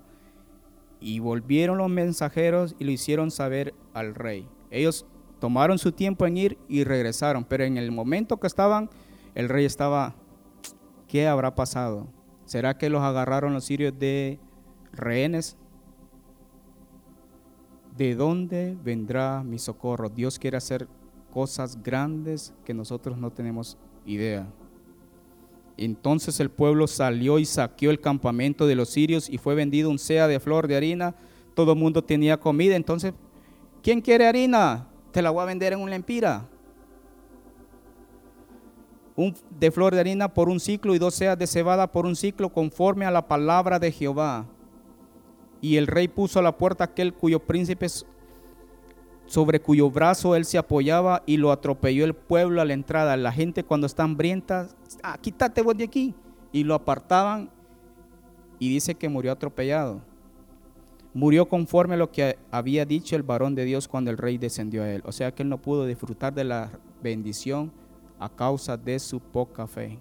Y volvieron los mensajeros y lo hicieron saber al rey. Ellos tomaron su tiempo en ir y regresaron, pero en el momento que estaban, el rey estaba, ¿qué habrá pasado? ¿Será que los agarraron los sirios de rehenes? ¿De dónde vendrá mi socorro? Dios quiere hacer cosas grandes que nosotros no tenemos idea. Entonces el pueblo salió y saqueó el campamento de los sirios y fue vendido un sea de flor de harina. Todo el mundo tenía comida. Entonces, ¿quién quiere harina? Te la voy a vender en un lempira. Un de flor de harina por un ciclo y dos seas de cebada por un ciclo conforme a la palabra de Jehová. Y el rey puso a la puerta aquel cuyo príncipe sobre cuyo brazo él se apoyaba y lo atropelló el pueblo a la entrada. La gente cuando está hambrienta, ah, quítate vos de aquí. Y lo apartaban y dice que murió atropellado. Murió conforme a lo que había dicho el varón de Dios cuando el rey descendió a él. O sea que él no pudo disfrutar de la bendición a causa de su poca fe.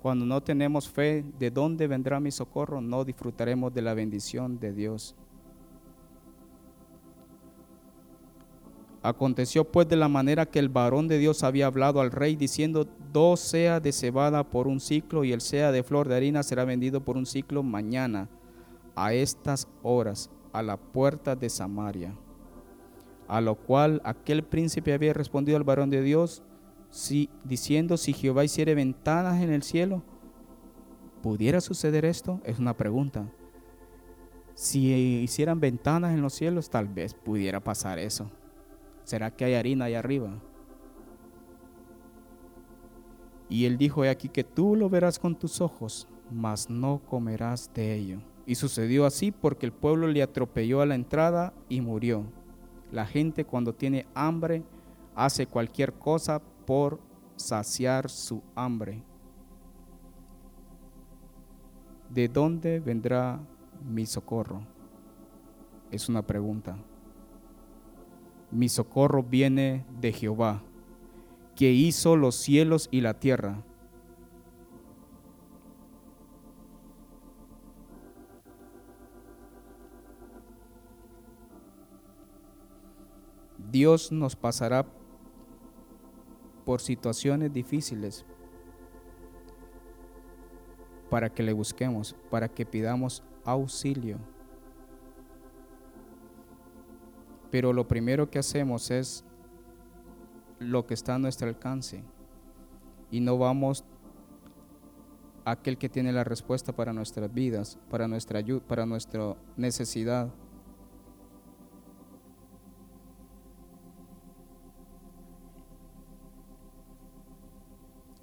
Cuando no tenemos fe, ¿de dónde vendrá mi socorro? No disfrutaremos de la bendición de Dios. Aconteció pues de la manera que el varón de Dios había hablado al rey diciendo, dos sea de cebada por un ciclo y el sea de flor de harina será vendido por un ciclo mañana a estas horas a la puerta de Samaria. A lo cual aquel príncipe había respondido al varón de Dios, si, diciendo, si Jehová hiciere ventanas en el cielo, ¿pudiera suceder esto? Es una pregunta. Si hicieran ventanas en los cielos, tal vez pudiera pasar eso. ¿Será que hay harina ahí arriba? Y él dijo, he aquí que tú lo verás con tus ojos, mas no comerás de ello. Y sucedió así porque el pueblo le atropelló a la entrada y murió. La gente cuando tiene hambre hace cualquier cosa por saciar su hambre. ¿De dónde vendrá mi socorro? Es una pregunta mi socorro viene de Jehová, que hizo los cielos y la tierra. Dios nos pasará por situaciones difíciles para que le busquemos, para que pidamos auxilio. Pero lo primero que hacemos es lo que está a nuestro alcance y no vamos a aquel que tiene la respuesta para nuestras vidas, para nuestra ayuda, para nuestra necesidad.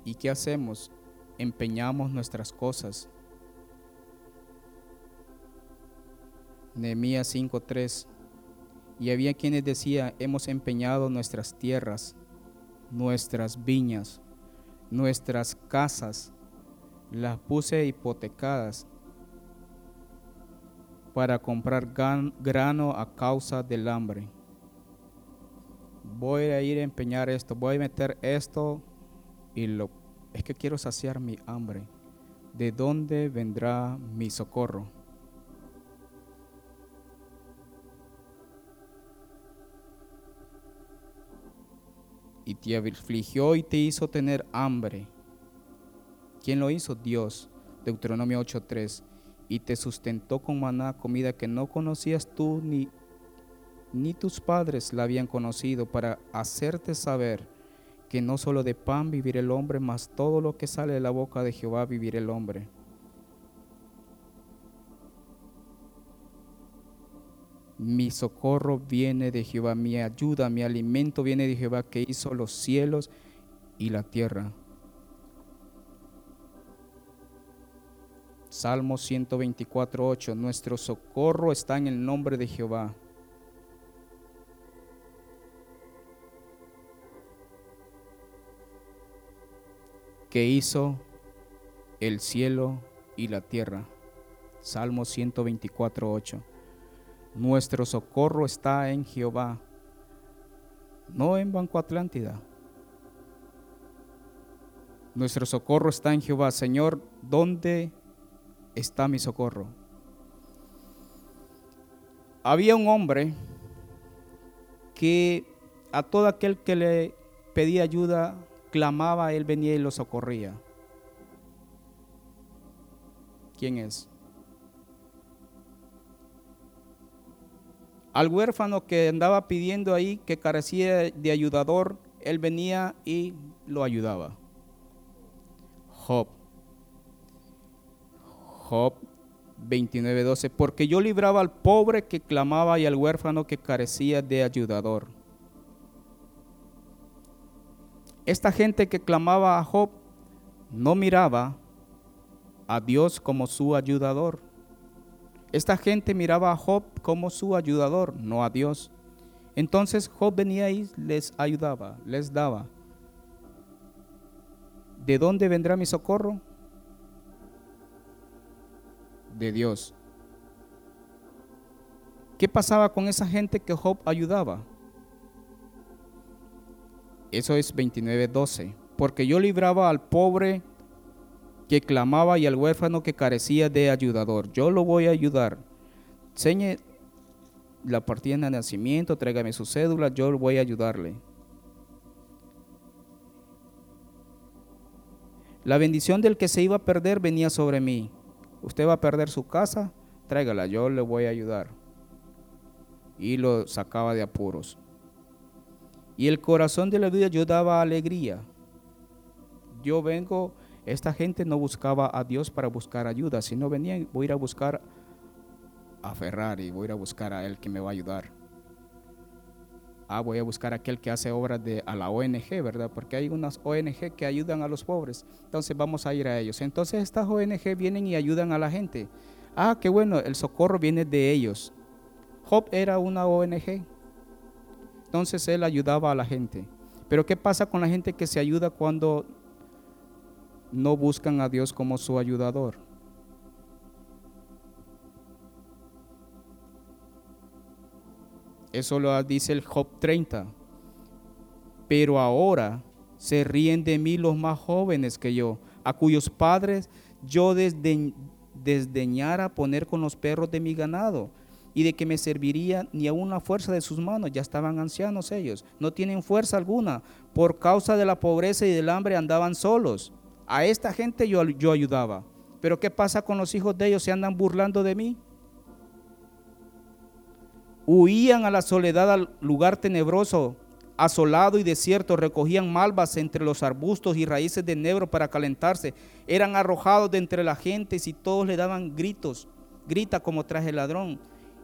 ¿Y qué hacemos? Empeñamos nuestras cosas. Nehemías 5:3 y había quienes decían, hemos empeñado nuestras tierras, nuestras viñas, nuestras casas, las puse hipotecadas para comprar grano a causa del hambre. Voy a ir a empeñar esto, voy a meter esto y lo es que quiero saciar mi hambre. ¿De dónde vendrá mi socorro? y te afligió y te hizo tener hambre. ¿Quién lo hizo? Dios. Deuteronomio 8:3. Y te sustentó con maná, comida que no conocías tú ni, ni tus padres la habían conocido, para hacerte saber que no solo de pan vivirá el hombre, mas todo lo que sale de la boca de Jehová vivirá el hombre. Mi socorro viene de Jehová, mi ayuda, mi alimento viene de Jehová que hizo los cielos y la tierra. Salmo 124, 8. Nuestro socorro está en el nombre de Jehová. Que hizo el cielo y la tierra. Salmo 124, 8. Nuestro socorro está en Jehová, no en Banco Atlántida. Nuestro socorro está en Jehová. Señor, ¿dónde está mi socorro? Había un hombre que a todo aquel que le pedía ayuda, clamaba, él venía y lo socorría. ¿Quién es? Al huérfano que andaba pidiendo ahí, que carecía de ayudador, él venía y lo ayudaba. Job. Job 29:12. Porque yo libraba al pobre que clamaba y al huérfano que carecía de ayudador. Esta gente que clamaba a Job no miraba a Dios como su ayudador. Esta gente miraba a Job como su ayudador, no a Dios. Entonces Job venía y les ayudaba, les daba. ¿De dónde vendrá mi socorro? De Dios. ¿Qué pasaba con esa gente que Job ayudaba? Eso es 29.12. Porque yo libraba al pobre que clamaba y al huérfano que carecía de ayudador. Yo lo voy a ayudar. Señe la partida de nacimiento, tráigame su cédula, yo voy a ayudarle. La bendición del que se iba a perder venía sobre mí. Usted va a perder su casa, tráigala, yo le voy a ayudar. Y lo sacaba de apuros. Y el corazón de la vida yo daba alegría. Yo vengo, esta gente no buscaba a Dios para buscar ayuda, sino venía, voy a ir a buscar a Ferrari, voy a ir a buscar a él que me va a ayudar. Ah, voy a buscar a aquel que hace obras de a la ONG, ¿verdad? Porque hay unas ONG que ayudan a los pobres. Entonces vamos a ir a ellos. Entonces estas ONG vienen y ayudan a la gente. Ah, qué bueno, el socorro viene de ellos. Job era una ONG. Entonces él ayudaba a la gente. Pero ¿qué pasa con la gente que se ayuda cuando no buscan a Dios como su ayudador? Eso lo dice el Job 30. Pero ahora se ríen de mí los más jóvenes que yo, a cuyos padres yo desdeñara poner con los perros de mi ganado, y de que me serviría ni a una fuerza de sus manos, ya estaban ancianos ellos, no tienen fuerza alguna, por causa de la pobreza y del hambre andaban solos. A esta gente yo, yo ayudaba. Pero ¿qué pasa con los hijos de ellos? ¿Se andan burlando de mí? Huían a la soledad al lugar tenebroso, asolado y desierto, recogían malvas entre los arbustos y raíces de negro para calentarse. Eran arrojados de entre la gente y todos le daban gritos, grita como tras el ladrón.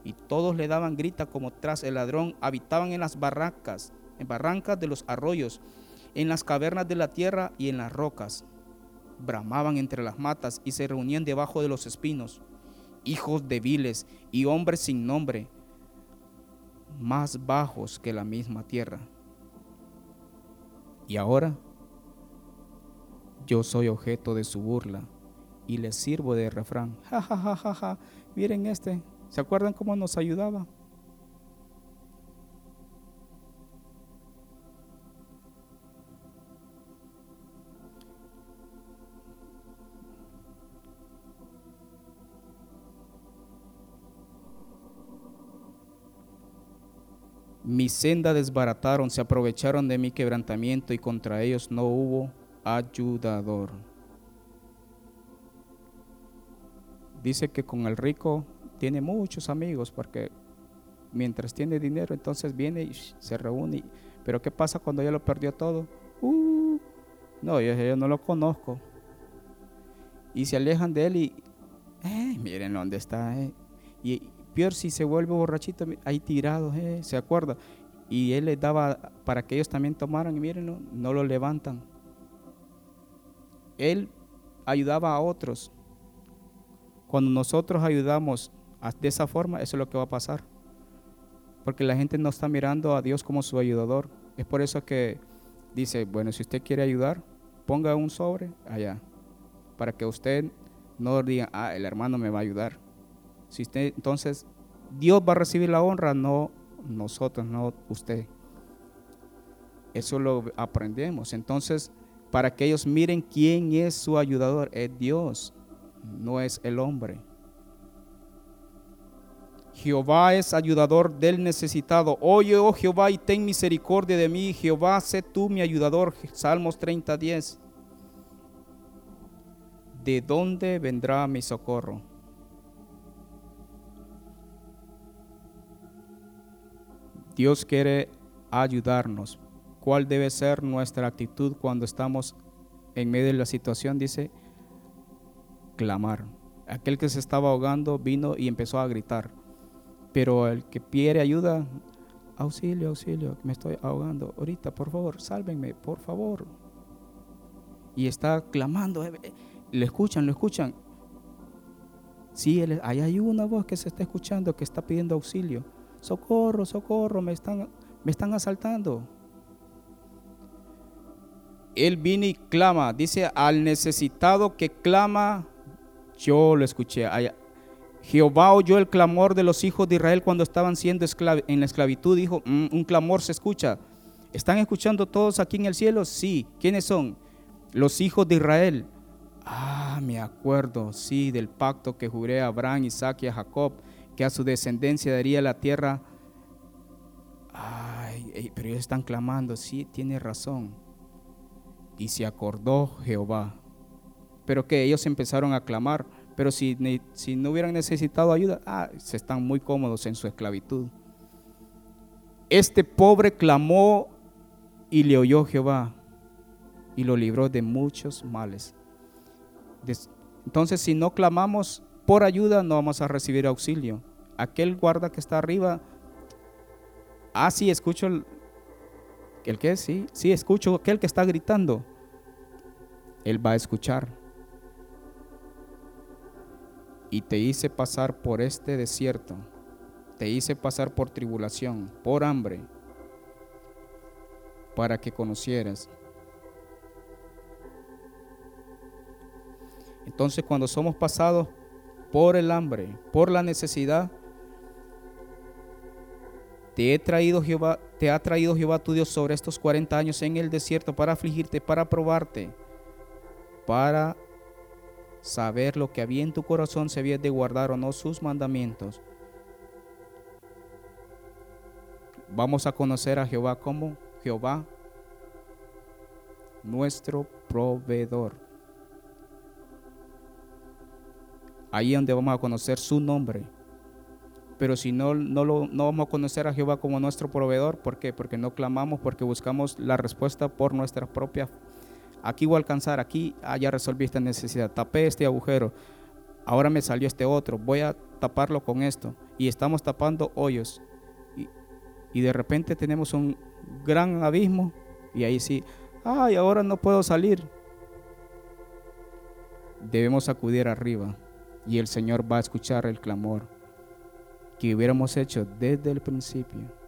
Y todos le daban grita como tras el ladrón. Habitaban en las barrancas, en barrancas de los arroyos, en las cavernas de la tierra y en las rocas. Bramaban entre las matas y se reunían debajo de los espinos. Hijos débiles y hombres sin nombre más bajos que la misma tierra. Y ahora yo soy objeto de su burla y les sirvo de refrán. Ja, ja, ja, ja, ja. Miren este. ¿Se acuerdan cómo nos ayudaba? Mi senda desbarataron, se aprovecharon de mi quebrantamiento y contra ellos no hubo ayudador. Dice que con el rico tiene muchos amigos porque mientras tiene dinero entonces viene y se reúne. Pero ¿qué pasa cuando ya lo perdió todo? Uh, no, yo, no lo conozco. Y se alejan de él y, eh, miren dónde está. Eh. Y, Peor si se vuelve borrachito, ahí tirado, eh, se acuerda. Y él les daba para que ellos también tomaran y miren, no, lo levantan. Él ayudaba a otros. Cuando nosotros ayudamos de esa forma, eso es lo que va a pasar. Porque la gente no está mirando a Dios como su ayudador. Es por eso que dice, bueno, si usted quiere ayudar, ponga un sobre allá. Para que usted no diga, ah, el hermano me va a ayudar. Si usted, entonces, Dios va a recibir la honra, no nosotros, no usted. Eso lo aprendemos. Entonces, para que ellos miren quién es su ayudador. Es Dios, no es el hombre. Jehová es ayudador del necesitado. Oye, oh Jehová, y ten misericordia de mí. Jehová, sé tú mi ayudador. Salmos 30, 10. ¿De dónde vendrá mi socorro? Dios quiere ayudarnos. ¿Cuál debe ser nuestra actitud cuando estamos en medio de la situación? Dice, clamar. Aquel que se estaba ahogando vino y empezó a gritar. Pero el que pide ayuda, auxilio, auxilio, me estoy ahogando. Ahorita, por favor, sálvenme, por favor. Y está clamando. Eh, eh, le escuchan, lo escuchan. Sí, ahí hay una voz que se está escuchando que está pidiendo auxilio. Socorro, socorro, me están, me están asaltando. Él viene y clama, dice al necesitado que clama, yo lo escuché. Jehová oyó el clamor de los hijos de Israel cuando estaban siendo en la esclavitud. Dijo, mm, un clamor se escucha. ¿Están escuchando todos aquí en el cielo? Sí. ¿Quiénes son? Los hijos de Israel. Ah, me acuerdo, sí, del pacto que juré a Abraham, Isaac y a Jacob, que a su descendencia daría la tierra. Ay, pero ellos están clamando, sí, tiene razón. Y se acordó Jehová. Pero que ellos empezaron a clamar, pero si, si no hubieran necesitado ayuda, ah, se están muy cómodos en su esclavitud. Este pobre clamó y le oyó Jehová y lo libró de muchos males. Entonces, si no clamamos por ayuda, no vamos a recibir auxilio. Aquel guarda que está arriba, ah, sí, escucho el, el que sí, sí, escucho aquel que está gritando. Él va a escuchar. Y te hice pasar por este desierto, te hice pasar por tribulación, por hambre, para que conocieras. Entonces cuando somos pasados por el hambre, por la necesidad, te traído Jehová, te ha traído Jehová tu Dios sobre estos 40 años en el desierto para afligirte, para probarte, para saber lo que había en tu corazón, si habías de guardar o no sus mandamientos. Vamos a conocer a Jehová como Jehová, nuestro proveedor. Ahí es donde vamos a conocer su nombre. Pero si no, no, lo, no vamos a conocer a Jehová como nuestro proveedor, ¿por qué? Porque no clamamos, porque buscamos la respuesta por nuestra propia. Aquí voy a alcanzar, aquí ah, ya resolví esta necesidad, tapé este agujero, ahora me salió este otro, voy a taparlo con esto. Y estamos tapando hoyos. Y, y de repente tenemos un gran abismo y ahí sí, ay, ahora no puedo salir. Debemos acudir arriba y el Señor va a escuchar el clamor que hubiéramos hecho desde el principio.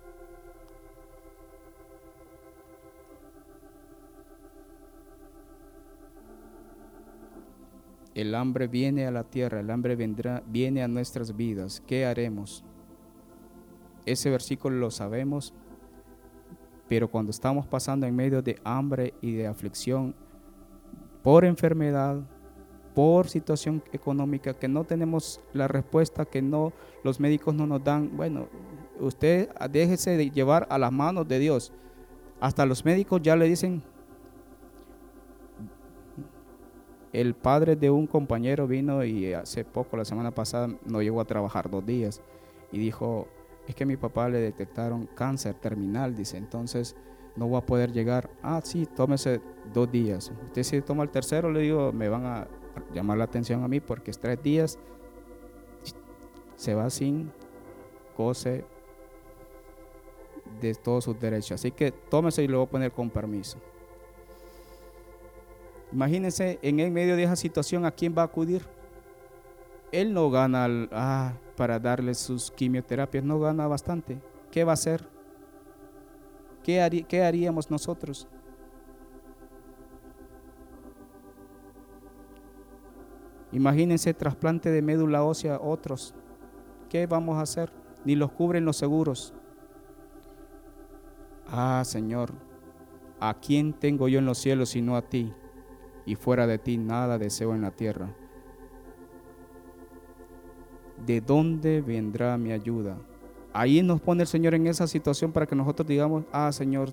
El hambre viene a la tierra, el hambre vendrá, viene a nuestras vidas. ¿Qué haremos? Ese versículo lo sabemos, pero cuando estamos pasando en medio de hambre y de aflicción por enfermedad, por situación económica, que no tenemos la respuesta, que no los médicos no nos dan, bueno, usted déjese de llevar a las manos de Dios. Hasta los médicos ya le dicen, el padre de un compañero vino y hace poco, la semana pasada, no llegó a trabajar dos días y dijo, es que a mi papá le detectaron cáncer terminal, dice, entonces no voy a poder llegar. Ah, sí, tómese dos días. Usted si toma el tercero, le digo, me van a llamar la atención a mí porque es tres días, se va sin goce de todos sus derechos. Así que tómese y lo voy a poner con permiso. Imagínense en el medio de esa situación a quién va a acudir. Él no gana ah, para darle sus quimioterapias, no gana bastante. ¿Qué va a hacer? ¿Qué, qué haríamos nosotros? Imagínense trasplante de médula ósea otros. ¿Qué vamos a hacer? Ni los cubren los seguros. Ah, Señor, ¿a quién tengo yo en los cielos sino a ti? Y fuera de ti nada deseo en la tierra. ¿De dónde vendrá mi ayuda? Ahí nos pone el Señor en esa situación para que nosotros digamos, ah Señor,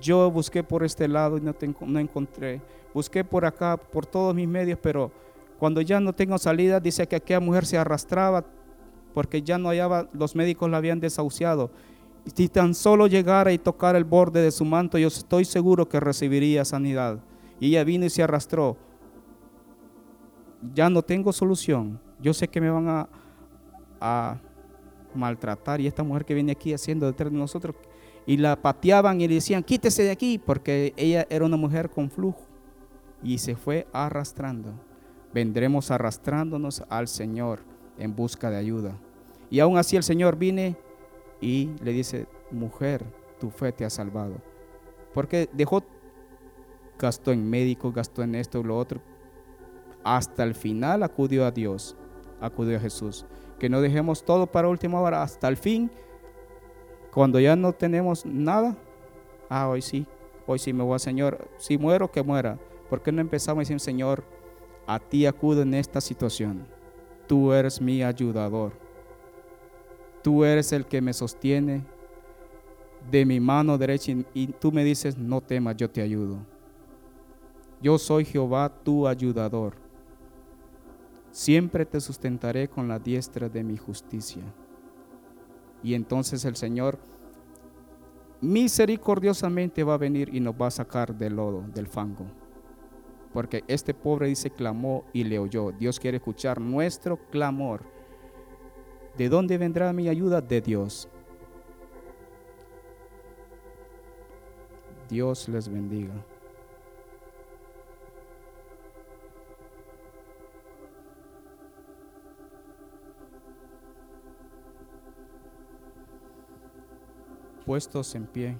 yo busqué por este lado y no, no encontré. Busqué por acá, por todos mis medios, pero cuando ya no tengo salida, dice que aquella mujer se arrastraba porque ya no hallaba, los médicos la habían desahuciado. Si tan solo llegara y tocara el borde de su manto, yo estoy seguro que recibiría sanidad. Y ella vino y se arrastró. Ya no tengo solución. Yo sé que me van a, maltratar. Y esta mujer que viene aquí haciendo detrás de nosotros, y la pateaban y le decían, quítese de aquí, porque ella era una mujer con flujo. Y se fue arrastrando. Vendremos arrastrándonos al Señor en busca de ayuda. Y aún así el Señor viene y le dice, mujer, tu fe te ha salvado. Porque dejó, gastó en médicos, gastó en esto y lo otro. Hasta el final acudió a Dios, acudió a Jesús. Que no dejemos todo para última hora, hasta el fin. Cuando ya no tenemos nada, ah, hoy sí, hoy sí me voy, Señor. Si muero, que muera. ¿Por qué no empezamos decir, Señor, a ti acudo en esta situación? Tú eres mi ayudador. Tú eres el que me sostiene de mi mano derecha y tú me dices, no temas, yo te ayudo. Yo soy Jehová, tu ayudador. Siempre te sustentaré con la diestra de mi justicia. Y entonces el Señor misericordiosamente va a venir y nos va a sacar del lodo, del fango porque este pobre dice clamó y le oyó. Dios quiere escuchar nuestro clamor. ¿De dónde vendrá mi ayuda? De Dios. Dios les bendiga. Puestos en pie.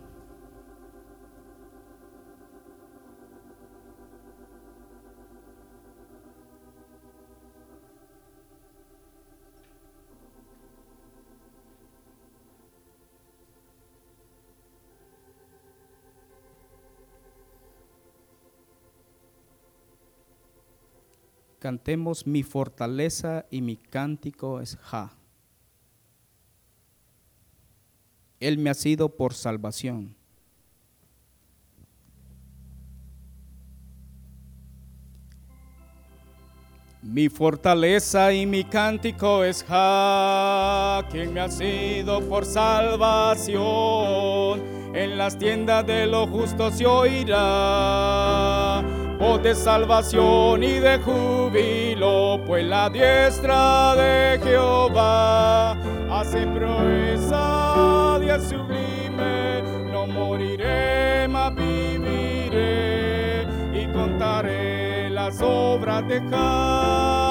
Cantemos mi fortaleza y mi cántico es Ja. Él me ha sido por salvación. Mi fortaleza y mi cántico es Ja, quien me ha sido por salvación. En las tiendas de los justos se oirá voz de salvación y de júbilo, pues la diestra de Jehová hace proeza sublime, no moriré, mas viviré y contaré las obras de Jehová.